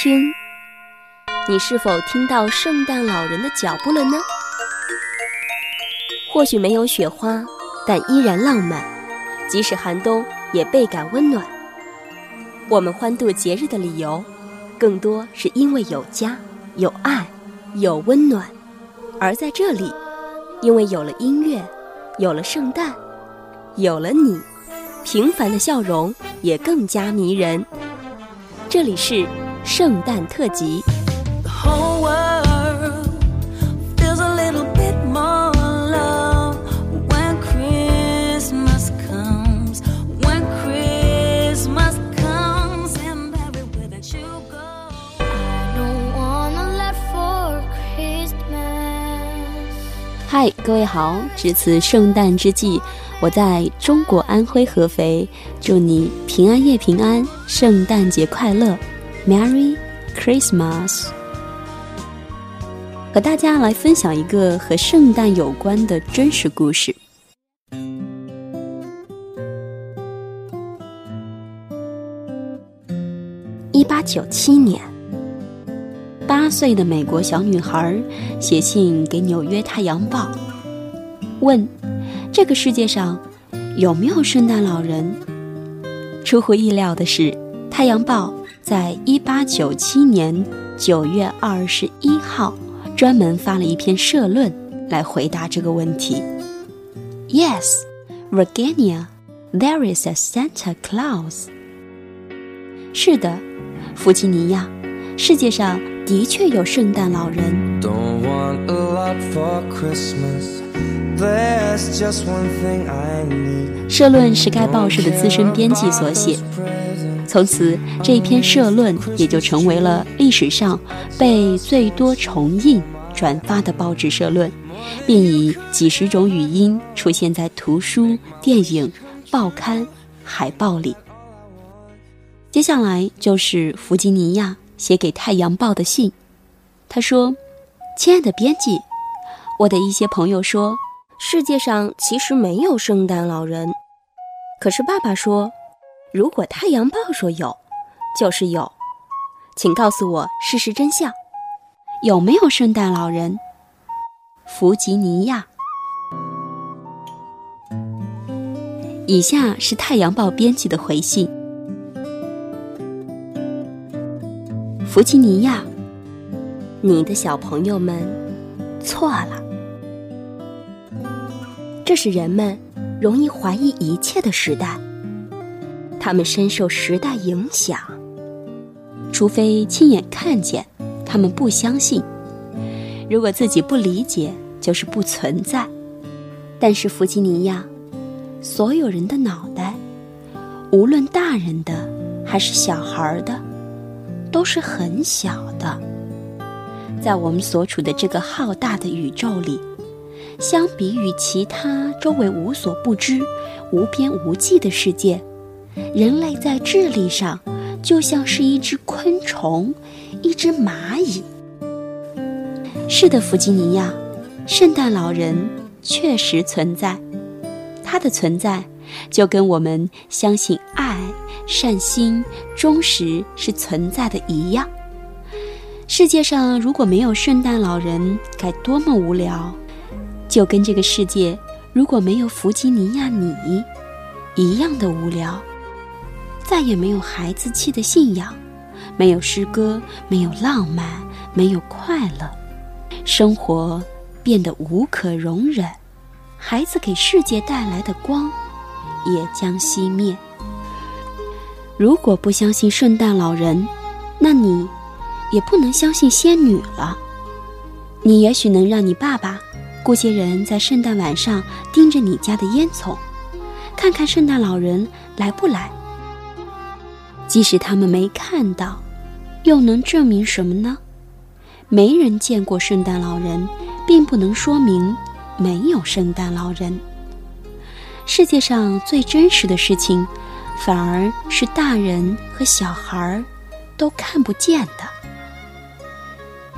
听，你是否听到圣诞老人的脚步了呢？或许没有雪花，但依然浪漫；即使寒冬，也倍感温暖。我们欢度节日的理由，更多是因为有家、有爱、有温暖。而在这里，因为有了音乐，有了圣诞，有了你，平凡的笑容也更加迷人。这里是圣诞特辑。嗨，各位好！值此圣诞之际，我在中国安徽合肥，祝你平安夜平安，圣诞节快乐，Merry Christmas！和大家来分享一个和圣诞有关的真实故事。一八九七年。八岁的美国小女孩写信给《纽约太阳报》，问：“这个世界上有没有圣诞老人？”出乎意料的是，《太阳报》在一八九七年九月二十一号专门发了一篇社论来回答这个问题。Yes, Virginia, there is a Santa Claus。是的，弗吉尼亚，世界上。的确有圣诞老人。社论是该报社的资深编辑所写，从此这一篇社论也就成为了历史上被最多重印、转发的报纸社论，并以几十种语音出现在图书、电影、报刊、海报里。接下来就是弗吉尼亚。写给《太阳报》的信，他说：“亲爱的编辑，我的一些朋友说，世界上其实没有圣诞老人。可是爸爸说，如果《太阳报》说有，就是有。请告诉我事实真相，有没有圣诞老人？”弗吉尼亚。以下是《太阳报》编辑的回信。弗吉尼亚，你的小朋友们错了。这是人们容易怀疑一切的时代。他们深受时代影响，除非亲眼看见，他们不相信。如果自己不理解，就是不存在。但是弗吉尼亚，所有人的脑袋，无论大人的还是小孩的。都是很小的，在我们所处的这个浩大的宇宙里，相比于其他周围无所不知、无边无际的世界，人类在智力上就像是一只昆虫，一只蚂蚁。是的，弗吉尼亚，圣诞老人确实存在，他的存在就跟我们相信爱。善心、忠实是存在的一样。世界上如果没有圣诞老人，该多么无聊！就跟这个世界如果没有弗吉尼亚你一样的无聊。再也没有孩子气的信仰，没有诗歌，没有浪漫，没有快乐，生活变得无可容忍。孩子给世界带来的光，也将熄灭。如果不相信圣诞老人，那你也不能相信仙女了。你也许能让你爸爸雇些人在圣诞晚上盯着你家的烟囱，看看圣诞老人来不来。即使他们没看到，又能证明什么呢？没人见过圣诞老人，并不能说明没有圣诞老人。世界上最真实的事情。反而是大人和小孩儿都看不见的。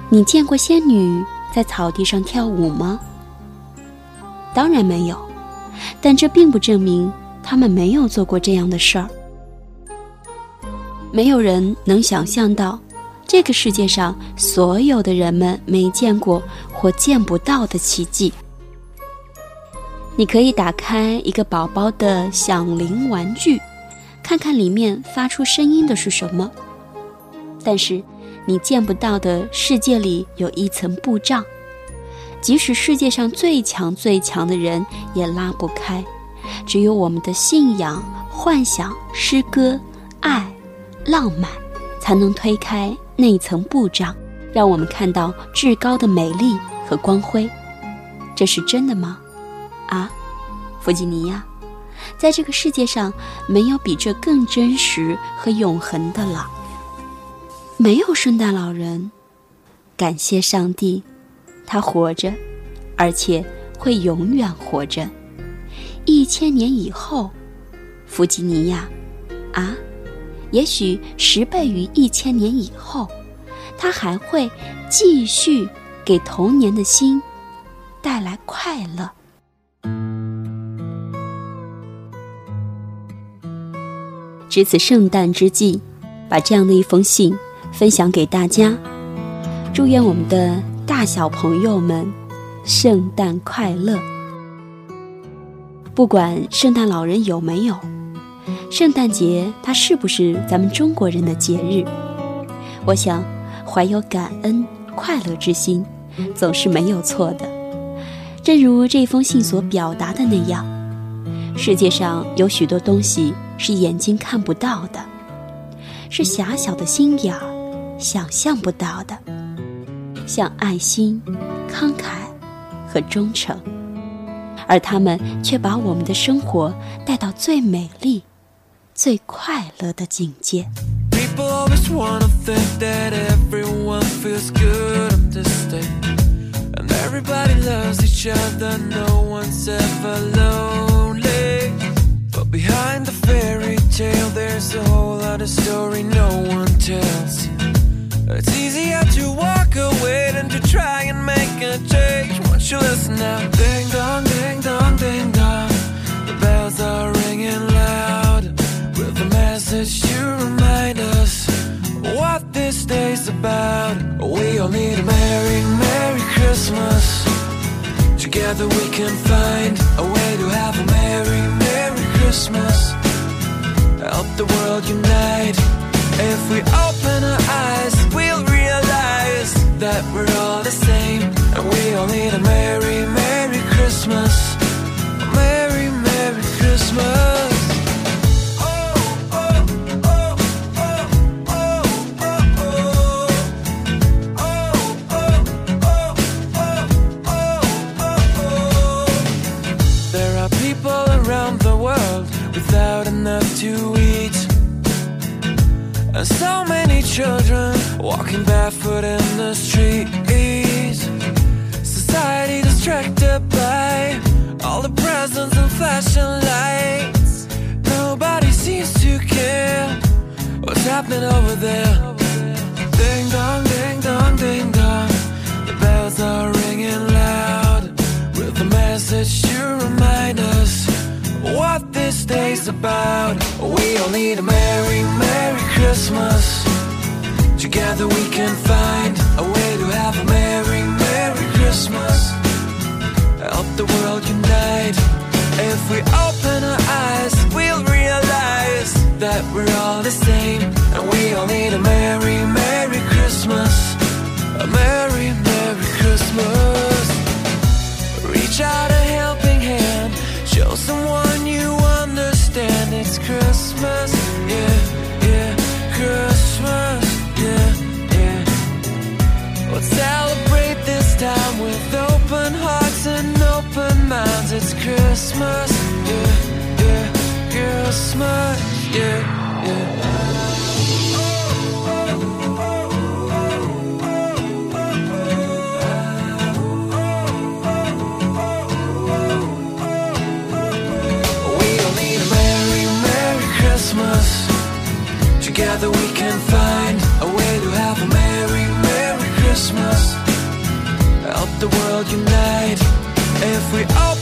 你见过仙女在草地上跳舞吗？当然没有，但这并不证明他们没有做过这样的事儿。没有人能想象到，这个世界上所有的人们没见过或见不到的奇迹。你可以打开一个宝宝的响铃玩具，看看里面发出声音的是什么。但是，你见不到的世界里有一层布障，即使世界上最强最强的人也拉不开。只有我们的信仰、幻想、诗歌、爱、浪漫，才能推开那层布障，让我们看到至高的美丽和光辉。这是真的吗？啊，弗吉尼亚，在这个世界上没有比这更真实和永恒的了。没有圣诞老人，感谢上帝，他活着，而且会永远活着。一千年以后，弗吉尼亚，啊，也许十倍于一千年以后，他还会继续给童年的心带来快乐。值此圣诞之际，把这样的一封信分享给大家，祝愿我们的大小朋友们圣诞快乐。不管圣诞老人有没有，圣诞节它是不是咱们中国人的节日？我想，怀有感恩、快乐之心，总是没有错的。正如这封信所表达的那样，世界上有许多东西是眼睛看不到的，是狭小的心眼儿想象不到的，像爱心、慷慨和忠诚。而他们却把我们的生活带到最美丽、最快乐的境界。People always wanna think that everyone feels good on this day. And everybody loves each other, no one's ever lonely. But behind the fairy tale, there's a whole other story no one tells. It's easier to walk away than to try and make a change. Won't you listen now? Ding dong, About. We all need a merry, merry Christmas. Together we can find a way to have a merry, merry Christmas. Help the world unite. If we open flashing lights. Nobody seems to care what's happening over there. Ding dong, ding dong, ding dong. The bells are ringing loud with a message to remind us what this day's about. We all need a merry, merry Christmas. Together we can find a way to have a merry, merry Christmas. Help the world unite. If we open our eyes, we'll realize that we're all the same. And we all need a merry, merry Christmas. A merry, merry Christmas. Reach out a helping hand. Show someone you understand it's Christmas. Yeah, yeah, Christmas. Yeah, yeah. Let's celebrate this time with open hearts and open minds. It's Christmas. Christmas, yeah, yeah, Christmas. Yeah, yeah. We all need a merry, merry Christmas. Together we can find a way to have a merry, merry Christmas. Help the world unite. If we open